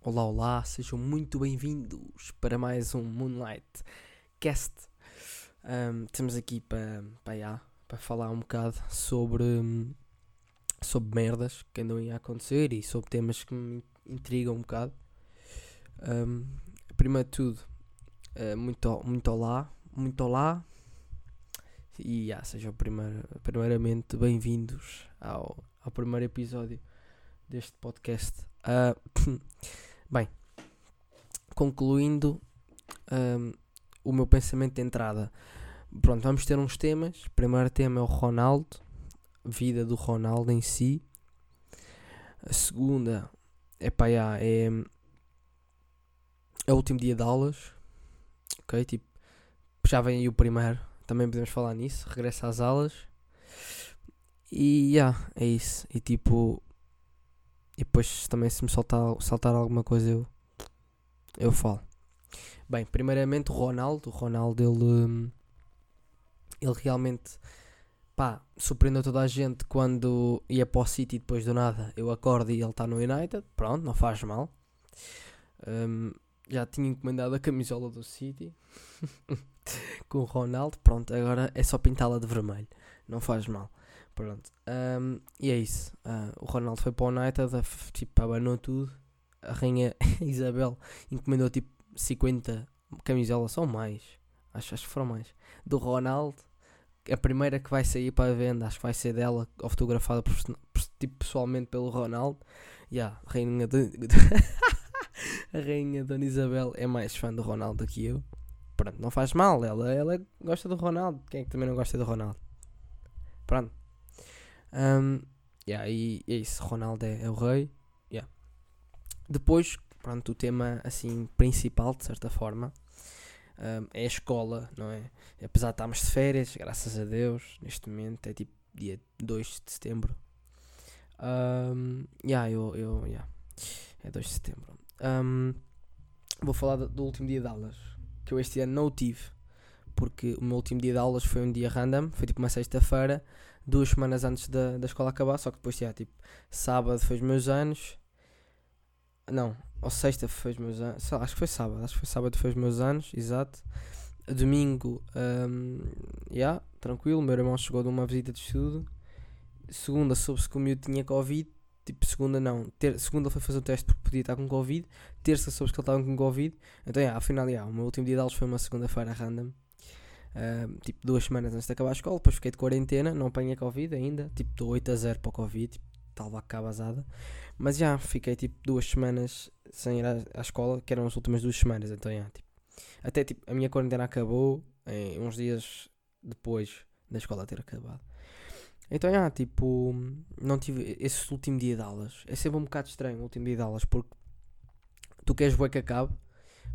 Olá, olá, sejam muito bem-vindos para mais um Moonlight Cast. Um, estamos aqui para, para, para falar um bocado sobre, sobre merdas que andam a acontecer e sobre temas que me intrigam um bocado. Um, primeiro de tudo, uh, muito, muito olá, muito olá. E yeah, sejam primeiramente bem-vindos ao, ao primeiro episódio deste podcast. Uh, bem, concluindo um, o meu pensamento de entrada. Pronto, vamos ter uns temas. O primeiro tema é o Ronaldo, vida do Ronaldo em si. A segunda é pá, yeah, é, é o último dia de aulas. Ok, tipo, já vem aí o primeiro. Também podemos falar nisso. Regressa às aulas. E yeah, é isso. E tipo, e depois também se me saltar, saltar alguma coisa eu, eu falo. Bem, primeiramente o Ronaldo. O Ronaldo ele, hum, ele realmente pá, surpreendeu toda a gente quando ia para o City depois do nada. Eu acordo e ele está no United. Pronto, não faz mal. Um, já tinha encomendado a camisola do City com o Ronaldo. Pronto, agora é só pintá-la de vermelho. Não faz mal. Pronto. Um, e é isso. Uh, o Ronaldo foi para o United, tipo, abanou tudo. A rainha Isabel encomendou tipo 50 camisolas, ou mais. Acho, acho que foram mais. Do Ronaldo. A primeira que vai sair para a venda, acho que vai ser dela, autografada por, tipo, pessoalmente pelo Ronaldo. Yeah, a rainha de, a rainha Dona Isabel é mais fã do Ronaldo do que eu. Pronto, não faz mal, ela, ela gosta do Ronaldo. Quem é que também não gosta do Ronaldo? Pronto. Um, yeah, e é isso, Ronaldo é, é o rei. Yeah. Depois, pronto, o tema assim principal, de certa forma, um, é a escola, não é? Apesar de estarmos de férias, graças a Deus, neste momento é tipo dia 2 de setembro. Um, yeah, eu, eu, yeah. É 2 de setembro. Um, vou falar do, do, último dia de aulas, que eu este ano não tive, porque o meu último dia de aulas foi um dia random, foi tipo uma sexta-feira, duas semanas antes da, da escola acabar, só que depois, já, tipo, sábado foi os meus anos. Não, ou sexta foi os meus anos. Acho que foi sábado, acho que foi sábado foi os meus anos, exato. Domingo, um, yeah, tranquilo, meu irmão chegou de uma visita de estudo. Segunda soube-se que o miúdo tinha Covid. Tipo, segunda não. Ter, segunda foi fazer o teste porque podia estar com Covid. Terça soube-se que ele estava com Covid. Então, yeah, afinal, yeah, o meu último dia de aulas foi uma segunda-feira random. Uh, tipo duas semanas antes de acabar a escola, depois fiquei de quarentena, não apanhei Covid ainda, tipo do 8 a 0 para o Covid, tipo, tal vaca basada. Mas já fiquei tipo duas semanas sem ir à, à, escola, que eram as últimas duas semanas, então já, tipo, até tipo, a minha quarentena acabou em, uns dias depois da escola ter acabado. Então, já, tipo, não tive esse último dia de aulas. É sempre um bocado estranho o último dia de aulas, porque tu queres ver que acabe,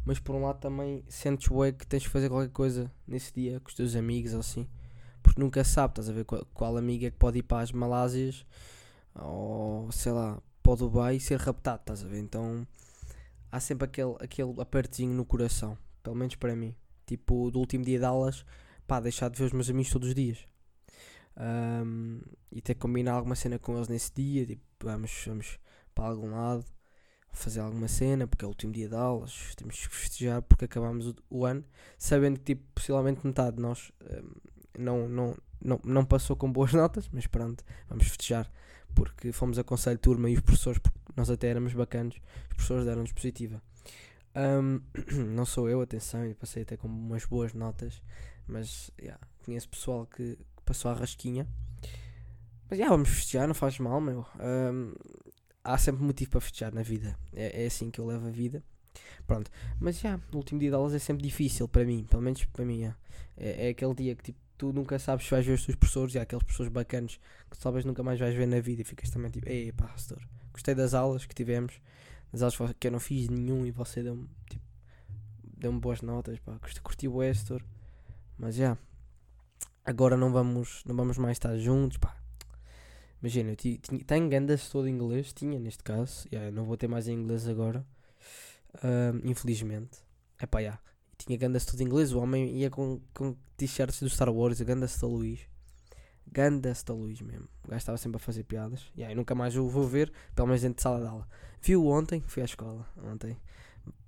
mas por um lado também sentes bué que tens de fazer qualquer coisa nesse dia com os teus amigos ou assim, porque nunca sabe, estás a ver qual, qual amiga é que pode ir para as Malásias ou sei lá, para o Dubai e ser raptado, estás a ver? Então há sempre aquele, aquele apertinho no coração, pelo menos para mim, tipo do último dia de aulas, pá, deixar de ver os meus amigos todos os dias. Um, e ter que combinar alguma cena com eles nesse dia, tipo, vamos, vamos para algum lado fazer alguma cena, porque é o último dia de aulas, temos que festejar porque acabamos o, o ano, sabendo que tipo, possivelmente metade de nós um, não, não, não, não passou com boas notas, mas pronto, vamos festejar, porque fomos a conselho de turma e os professores, porque nós até éramos bacanos, os professores deram-nos positiva. Um, não sou eu, atenção, eu passei até com umas boas notas, mas yeah, conheço pessoal que, que passou a rasquinha. Mas já, yeah, vamos festejar, não faz mal, meu. Um, há sempre motivo para festejar na vida. É, é assim que eu levo a vida. Pronto. Mas já, o último dia de aulas é sempre difícil para mim, pelo menos para mim. É, é, aquele dia que tipo, tu nunca sabes se vais ver os teus professores. E há aqueles professores bacanos que talvez nunca mais vais ver na vida. E ficas também tipo, ei pá, pastor, gostei das aulas que tivemos, das aulas que eu não fiz nenhum. E você deu-me tipo, deu-me boas notas, pá, curti o Estor, mas já, agora não vamos, não vamos mais estar juntos, pá, Imagina, eu tinha, tenho gandas todo em inglês, tinha neste caso, yeah, não vou ter mais em inglês agora, uh, infelizmente. É pá, yeah. tinha gandas todo em inglês, o homem ia com, com t-shirts do Star Wars, gandas da Luís. Ganda Sta Luís mesmo. O gajo estava sempre a fazer piadas. E aí nunca mais o vou ver, pelo menos dentro de sala de aula. Viu ontem, fui à escola ontem,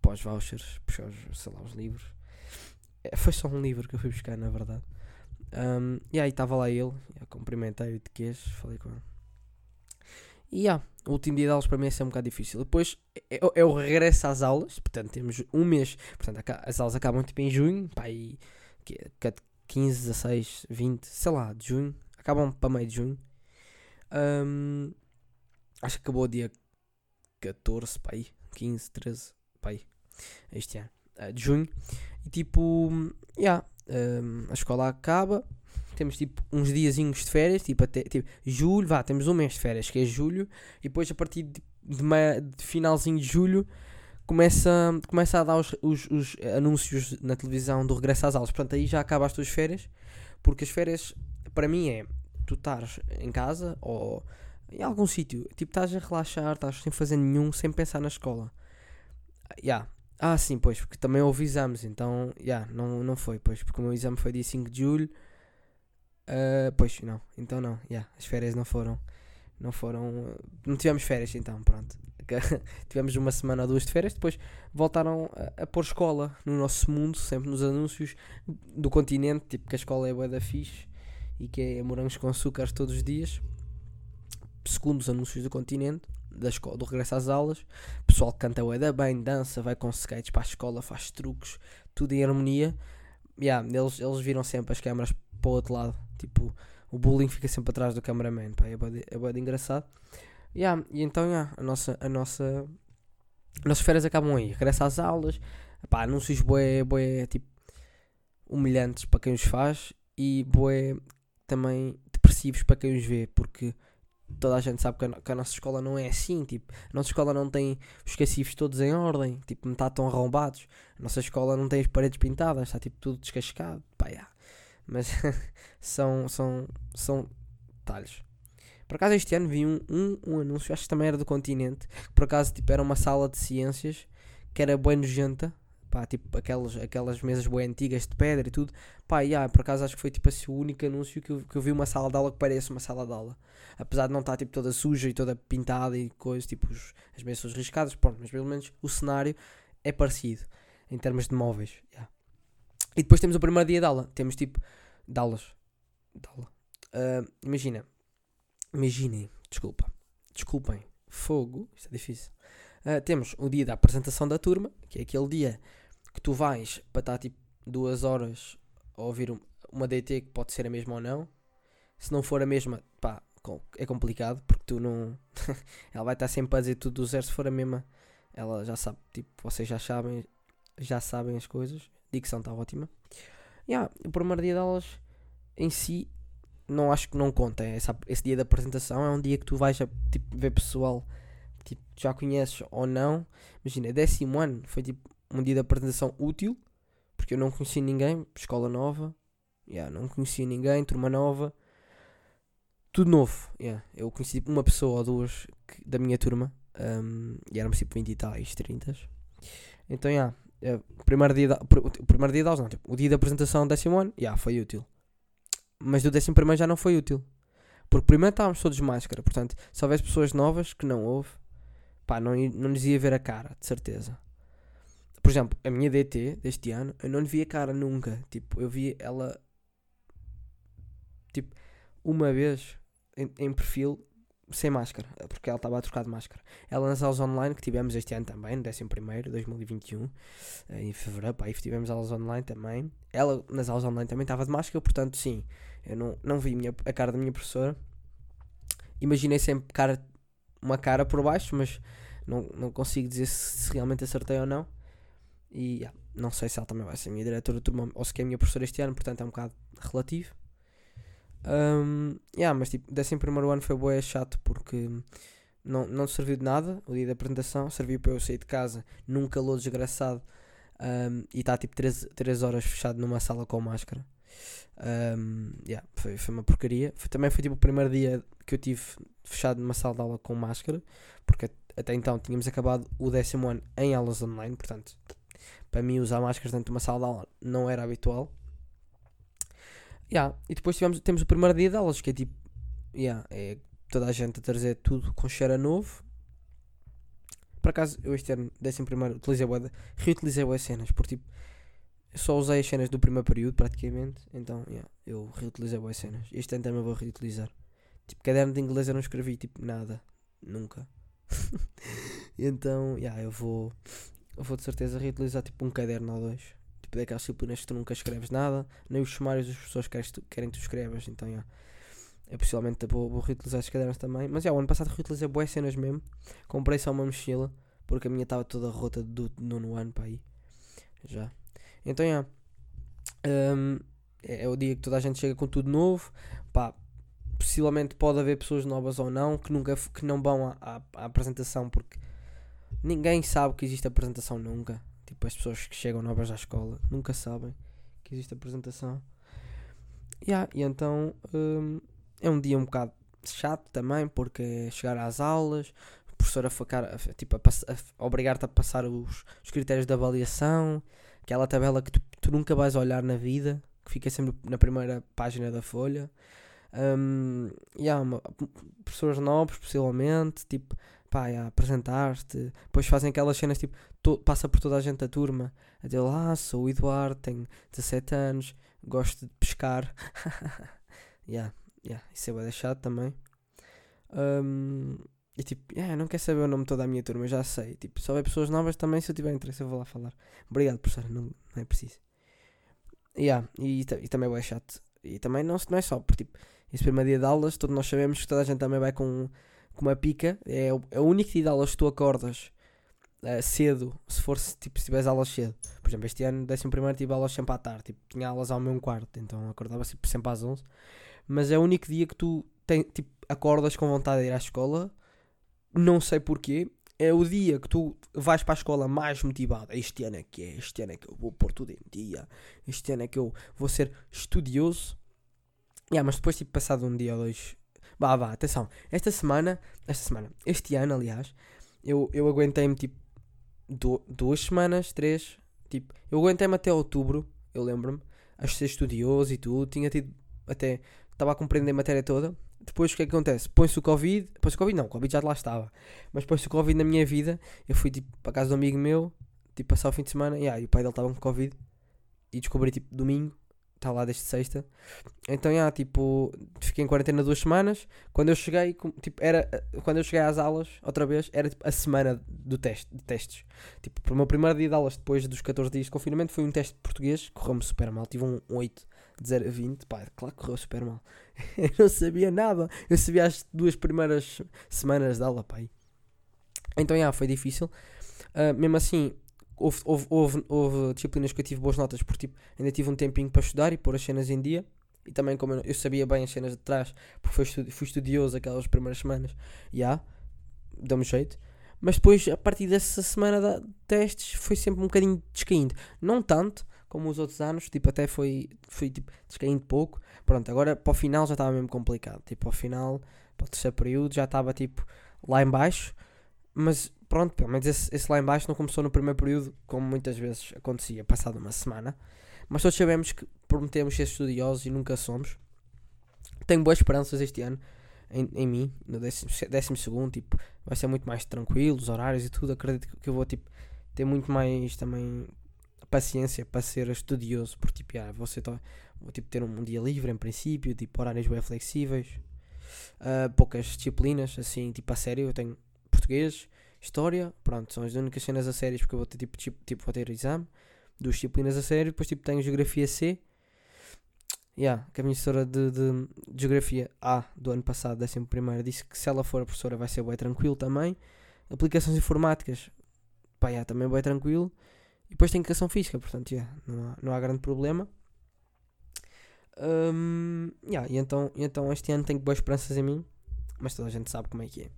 pós vouchers, puxar sei lá, os livros. É, foi só um livro que eu fui buscar, na verdade. Um, e aí estava lá ele, cumprimentei-o de queixo, falei com ele. E yeah, o último dia de aulas para mim é sempre um bocado difícil. Depois é, é o regresso às aulas, portanto temos um mês, portanto as aulas acabam tipo em junho, pá, e 15, 16, 20, sei lá, de junho, acabam para meio de junho. Um, acho que acabou dia 14, pá, aí, 15, 13, pá, aí, este ano, uh, de junho. E tipo, yeah, um, a escola acaba, temos tipo uns diazinhos de férias, tipo até tipo, julho, vá, temos um mês de férias, que é julho, e depois a partir de, de, de finalzinho de julho começa, começa a dar os, os, os, anúncios na televisão do regresso às aulas. Portanto, aí já acaba as tuas férias, porque as férias, para mim, é tu estás em casa ou em algum sítio, tipo, estás a relaxar, estás sem fazer nenhum, sem pensar na escola. Yeah. Ah, sim, pois, porque também houve exames, então, yeah, não, não foi, pois, porque o meu exame foi dia 5 de julho. Uh, pois, não, então não, yeah, as férias não foram, não foram, não tivemos férias então, pronto. tivemos uma semana ou duas de férias, depois voltaram a, a pôr escola no nosso mundo, sempre nos anúncios do continente, tipo que a escola é boa da fixe e que é morangos com açúcar todos os dias, segundo os anúncios do continente, da escola, do regresso às aulas, pessoal que canta bué da bem, dança, vai com skates para a escola, faz truques, tudo em harmonia. Yeah, eles, eles viram sempre as câmaras para o outro lado, tipo, o bullying fica sempre atrás do cameraman, pá, é bem, é engraçado. Yeah, e então yeah, a nossa a nossa as nossas férias acabam aí, regressa às aulas, pá, anúncios boé, boé, tipo humilhantes para quem os faz e boé também depressivos para quem os vê, porque toda a gente sabe que a, que a, nossa escola não é assim, tipo, a nossa escola não tem os cacifes todos em ordem, tipo, metade estão arrombados, a nossa escola não tem as paredes pintadas, está tipo tudo descascado, pá, yeah. mas são, são, são detalhes. Por acaso este ano vi um, um, um anúncio, acho que também era do continente, que por acaso tipo, era uma sala de ciências que era bem nojenta, pá, tipo aquelas, aquelas mesas bem antigas de pedra e tudo. Pá, yeah, por acaso acho que foi tipo assim, o único anúncio que eu, que eu vi uma sala de aula que parece uma sala de aula. Apesar de não estar tipo toda suja e toda pintada e coisas, tipo os, as mesas riscadas, pronto, mas pelo menos o cenário é parecido em termos de móveis. Yeah. E depois temos o primeiro dia de aula, temos tipo de aulas. De aula. Uh, imagina, imaginem, desculpa, desculpem, fogo, isto é difícil. Uh, temos o dia da apresentação da turma, que é aquele dia que tu vais para estar tipo duas horas a ouvir uma DT que pode ser a mesma ou não. Se não for a mesma, pá, é complicado porque tu não. ela vai estar sempre a dizer tudo do zero se for a mesma. Ela já sabe, tipo, vocês já sabem, já sabem as coisas. Dicção está ótima. Yeah, o primeiro dia de aulas em si não acho que não conta. Essa, esse dia da apresentação é um dia que tu vais a, tipo, ver pessoal tipo, já conheces ou não. Imagina, décimo ano foi tipo um dia de apresentação útil, porque eu não conhecia ninguém, escola nova, yeah, não conhecia ninguém, turma nova, tudo novo. Yeah. Eu conheci uma pessoa ou duas que, da minha turma, um, e éramos tipo 20 e tais, 30. Então, yeah, é, primeiro dia da, o primeiro dia de aulas, não, tipo, o dia da apresentação do décimo ano, yeah, foi útil mas do décimo primeiro já não foi útil. Porque primeiro estávamos todos de máscara, portanto, se houvesse pessoas novas que não houve, pá, não, não lhes ia ver a cara, de certeza. Por exemplo, a minha DT deste ano, eu não lhe vi a cara nunca. Tipo, eu vi ela, tipo, uma vez em, em perfil sem máscara, porque ela estava a trocar de máscara. Ela nas aulas online que tivemos este ano também, no 11 2021, eh, em fevereiro, pá, aí tivemos aulas online também. Ela nas aulas online também estava de máscara, portanto, sim, eu não, não vi minha, a cara da minha professora. Imaginei sempre cara, uma cara por baixo, mas não, não consigo dizer se, se realmente acertei ou não. E yeah, não sei se ela também vai ser minha diretora de turma ou se é minha professora este ano, portanto é um bocado relativo. Um, yeah, mas tipo, décimo primeiro ano foi boé chato porque não, não serviu de nada o dia da apresentação, serviu para eu sair de casa num calor desgraçado um, e está tipo 3, 3 horas fechado numa sala com máscara. Um, yeah, foi, foi uma porcaria. Foi, também foi tipo o primeiro dia que eu tive fechado numa sala de aula com máscara, porque até então tínhamos acabado o décimo ano em aulas online, portanto, para mim usar máscaras dentro de uma sala de aula não era habitual. Yeah. E depois tivemos, temos o primeiro dia de aulas, que é tipo, yeah, é toda a gente a trazer tudo com cheiro a novo. Por acaso, eu este ano, décimo primeiro, utilizei de- reutilizei as cenas, porque tipo, só usei as cenas do primeiro período praticamente, então yeah, eu reutilizei as cenas. Este ano também vou reutilizar. Tipo, caderno de inglês eu não escrevi tipo nada, nunca. Então, yeah, eu vou, eu vou de certeza reutilizar tipo um caderno ou dois. Tipo, daquelas disciplinas que tu nunca escreves nada, nem os sumários das pessoas querem, querem que tu escrevas, então yeah. Eu possivelmente vou, vou reutilizar esses cadernos também. Mas já, o ano passado reutilizei boas cenas mesmo. Comprei só uma mochila, porque a minha estava toda rota do nono ano para aí. Já. Então, já. Hum, é, é o dia que toda a gente chega com tudo novo. Pá, possivelmente pode haver pessoas novas ou não que, nunca, que não vão à, à, à apresentação porque ninguém sabe que existe apresentação nunca. Tipo, as pessoas que chegam novas à escola nunca sabem que existe apresentação. Yeah, e então hum, é um dia um bocado chato também porque é chegar às aulas, a professora ficar, a- tipo, a, a obrigar-te a passar os, os critérios de avaliação, aquela tabela que tu, tu nunca vais olhar na vida, que fica sempre na primeira página da folha. Um, yeah, uma- professores novos, possivelmente, tipo, pá, yeah, apresentar-te, depois fazem aquelas cenas tipo, to- passa por toda a gente da turma, a dizer, ah, sou o Eduardo, tenho 17 anos, gosto de pescar. yeah, yeah, isso é de chato também. Um, e tipo, yeah, não quer saber o nome toda a minha turma, já sei. Tipo, se houver pessoas novas também, se eu tiver interesse, eu vou lá falar. Obrigado, professora, não, não é preciso. Yeah, e, e também é chato. E também não, não é só, porque tipo, esse primeiro dia de aulas, todos nós sabemos que toda a gente também vai com, com uma pica. É o, é único dia de aulas que tu acordas eh, cedo, se for tipo, se tiveres aulas cedo. Por exemplo, este ano, décimo primeiro, tive aulas sempre à tarde. Tipo, tinha aulas ao mesmo quarto, então acordava sempre, sempre às 11. Mas é o único dia que tu tem, tipo, acordas com vontade de ir à escola. Não sei porquê. É o dia que tu vais para a escola mais motivado. Este ano é que é, este ano é que eu vou pôr tudo em dia. Este ano é que eu vou ser estudioso. Yeah, mas depois, tipo, passado um dia ou dois. Vá, vá, atenção. Esta semana, esta semana, este ano, aliás, eu, eu aguentei-me tipo du- duas semanas, três. Tipo, eu aguentei-me até outubro, eu lembro-me, a ser estudioso e tudo. Tinha tido até. Estava a compreender a matéria toda. Depois o que é que acontece? Põe-se o Covid. Põe-se o Covid, não, o Covid já lá estava. Mas põe-se o Covid na minha vida. Eu fui tipo para casa de um amigo meu, tipo passar o fim de semana. Yeah, e o pai dele estava com Covid. E descobri tipo domingo. Está lá desde sexta. Então, yeah, tipo, fiquei em quarentena duas semanas. Quando eu cheguei, tipo, era, quando eu cheguei às aulas, outra vez, era tipo, a semana do teste, de testes. Tipo, o meu primeiro dia de aulas, depois dos 14 dias de confinamento, foi um teste de português, correu-me super mal. Tive um, um 8 de 0 a 20. Pá, claro que correu super mal. eu não sabia nada. Eu sabia as duas primeiras semanas de aula, pá. Então, yeah, foi difícil. Ah, mesmo assim, houve, houve, houve, houve disciplinas que eu tive boas notas, porque tipo, ainda tive um tempinho para estudar e pôr as cenas em dia. E também, como eu, eu sabia bem as cenas de trás, porque fui, estu- fui estudioso aquelas primeiras semanas, já, deu-me jeito. Mas depois, a partir dessa semana de testes, foi sempre um bocadinho descaindo. Não tanto como os outros anos, tipo, até foi, foi tipo, descaindo pouco. Pronto, agora para o final já estava mesmo complicado. Tipo, ao final, para o terceiro período, já estava tipo lá em baixo. Mas pronto, pelo menos esse, esse lá em baixo não começou no primeiro período, como muitas vezes acontecia, passado uma semana. Mas todos sabemos que prometemos ser estudiosos e nunca somos. Tenho boas esperanças este ano em, em mim, no décimo, décimo segundo, tipo, vai ser muito mais tranquilo, os horários e tudo. Acredito que eu vou tipo, ter muito mais também paciência para ser estudioso, porque tipo, yeah, vou, ser vou tipo, ter um dia livre em princípio, tipo, horários bem flexíveis, ah, poucas disciplinas, assim, tipo, a sério, eu tenho português, história, pronto, são as únicas cenas a sérias porque eu vou ter tipo, tipo, tipo vou ter exame, duas disciplinas a sério, depois tipo tenho geografia C. Yeah, que a minha professora de, de, de geografia A do ano passado, décimo primeiro, disse que se ela for a professora vai ser bem tranquilo também. Aplicações informáticas, pá, yeah, também bem tranquilo. E depois tem educação física, portanto, yeah, não, há, não há grande problema. Hum, yeah, e, então, e então este ano tenho boas esperanças em mim, mas toda a gente sabe como é que é.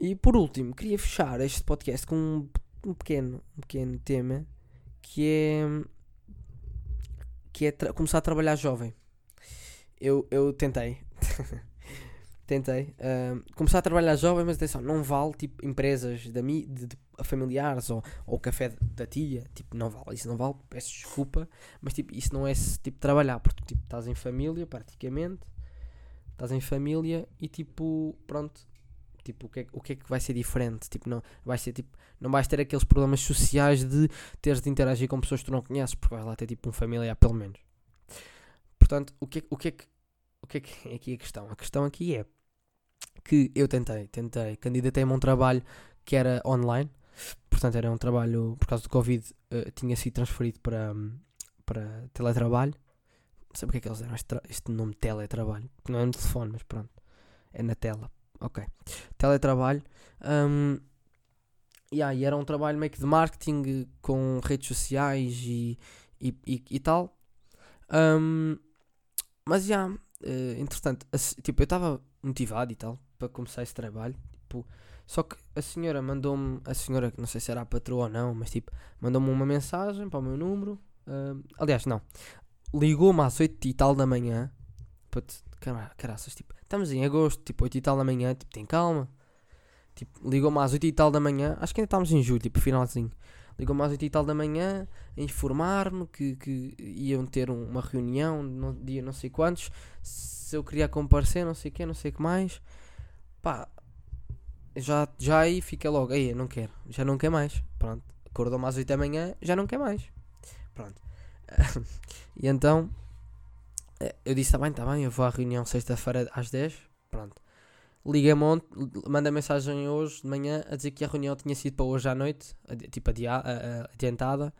E por último, queria fechar este podcast com um, um pequeno, um pequeno tema que é que é começar a trabalhar jovem. Eu, eu tentei. tentei. Uh, começar a trabalhar jovem, mas atenção, não vale tipo empresas de, de, de familiares ou, ou café da tia. Tipo, não vale. Isso não vale, peço desculpa. Mas tipo, isso não é tipo trabalhar, porque tipo, estás em família praticamente. Estás em família e tipo, pronto. Tipo, o que, é, o que é que vai ser diferente? Tipo, não, vai ser, tipo, não vais ter aqueles problemas sociais de teres de interagir com pessoas que tu não conheces, porque vais lá ter tipo um familiar pelo menos. Portanto, o que, o que é que o que é que é aqui a questão? A questão aqui é que eu tentei, tentei, candidatei-me a um trabalho que era online, portanto era um trabalho, por causa do Covid, uh, tinha sido transferido para, para teletrabalho. Não sei porque é que eles deram este, este nome teletrabalho, não é no telefone, mas pronto, é na tela. Ok, teletrabalho. Um, yeah, e era um trabalho meio que de marketing com redes sociais e, e, e, e tal. Um, mas já, yeah, uh, entretanto, tipo, eu estava motivado e tal para começar esse trabalho. Tipo, só que a senhora mandou-me, a senhora, não sei se era a patroa ou não, mas tipo, mandou-me uma mensagem para o meu número. Uh, aliás, não, ligou-me às 8 e tal da manhã. Para caraças, tipo, estamos em agosto, tipo, 8 e tal da manhã, tipo, tem calma. Tipo, ligou-me às 8 e tal da manhã, acho que ainda estamos em julho, tipo, finalzinho. Ligou-me às 8 e tal da manhã a informar-me que, que iam ter uma reunião no dia não sei quantos, se eu queria comparecer, não sei o que, não sei o que mais. Pá, já, já aí fica logo, aí não quero, já não quer mais. Pronto, acordou-me às 8 da manhã, já não quer mais. Pronto. e então eu disse: tá bem, tá bem, eu vou à reunião sexta-feira às 10. Pronto. Liga-me ontem, manda mensagem hoje de manhã a dizer que a reunião tinha sido para hoje à noite, tipo adia, adiantada.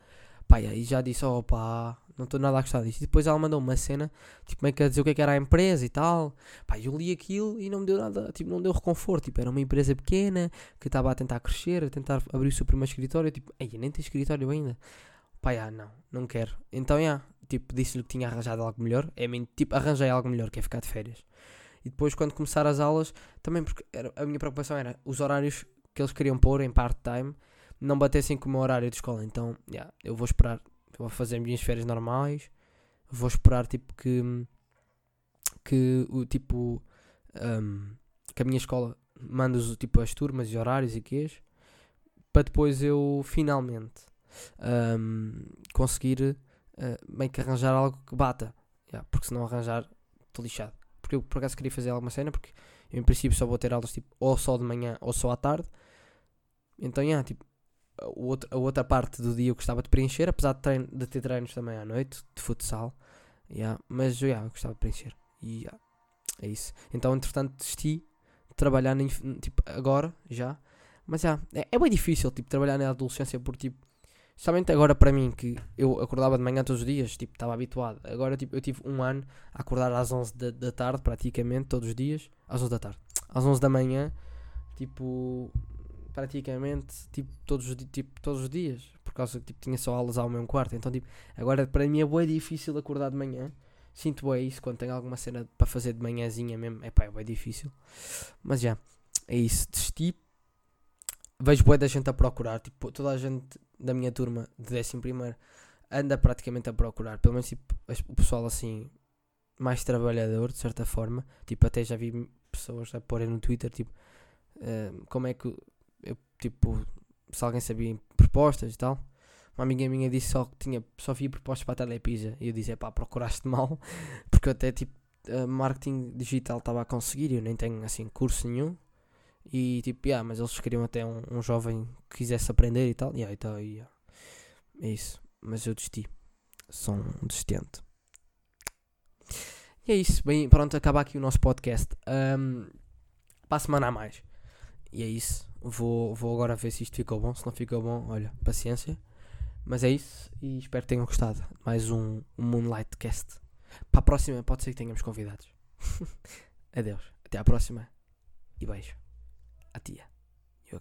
Pá, e já disse: oh pá, não estou nada a gostar disso. E depois ela mandou uma cena, tipo, meio que a dizer o que, é que era a empresa e tal. Pá, eu li aquilo e não me deu nada, tipo, não deu reconforto. Tipo, era uma empresa pequena que estava a tentar crescer, a tentar abrir o seu primeiro escritório. Tipo, ei, nem tem escritório ainda. Pá, já, não, não quero. Então, já, tipo, disse-lhe que tinha arranjado algo melhor. É, tipo, arranjei algo melhor, que é ficar de férias. E depois, quando começar as aulas, também porque era, a minha preocupação era os horários que eles queriam pôr em part-time não batessem com o meu horário de escola. Então, yeah, eu vou esperar, vou fazer minhas férias normais, vou esperar tipo que que o tipo um, que a minha escola manda tipo as turmas e horários e quês para depois eu finalmente um, conseguir uh, meio que arranjar algo que bata. Yeah, porque se não arranjar, estou lixado. Porque eu por acaso queria fazer alguma cena, porque eu, em princípio só vou ter aulas tipo ou só de manhã ou só à tarde. Então, yeah, tipo, a, outra, a outra parte do dia eu gostava de preencher, apesar de, treino, de ter treinos também à noite, de futsal. Yeah, mas yeah, eu gostava de preencher. E yeah, é isso. Então, entretanto, desisti de trabalhar tipo, agora, já. Mas yeah, é, é bem difícil tipo, trabalhar na adolescência porque tipo, Somente agora para mim, que eu acordava de manhã todos os dias, tipo, estava habituado. Agora, tipo, eu tive um ano a acordar às 11 da, da tarde, praticamente, todos os dias. Às 11 da tarde. Às 11 da manhã, tipo, praticamente, tipo, todos, tipo, todos os dias. Por causa que, tipo, tinha só aulas ao mesmo quarto. Então, tipo, agora para mim é bem difícil acordar de manhã. Sinto bem isso quando tenho alguma cena para fazer de manhãzinha mesmo. É pá, é bem difícil. Mas já, é isso. Desisti. Vejo boa da gente a procurar. Tipo, toda a gente da minha turma de 11 anda praticamente a procurar, pelo menos tipo, o pessoal assim mais trabalhador de certa forma, tipo até já vi pessoas a porem no Twitter tipo uh, como é que eu tipo se alguém sabia propostas e tal. Uma amiga minha disse só que tinha só via propostas para a Telepisa. E eu disse, pá, procuraste mal, porque até tipo uh, marketing digital estava a conseguir, eu nem tenho assim curso nenhum, e tipo, yeah, mas eles queriam até um, um jovem que quisesse aprender e tal. Yeah, então, yeah. É isso. Mas eu desisti. Sou um desistente. E é isso. Bem, pronto, acaba aqui o nosso podcast. Um, para a semana a mais. E é isso. Vou, vou agora ver se isto ficou bom. Se não ficou bom, olha, paciência. Mas é isso. E espero que tenham gostado. Mais um, um Moonlight Cast. Para a próxima, pode ser que tenhamos convidados. Adeus. Até à próxima. E beijo. A tia y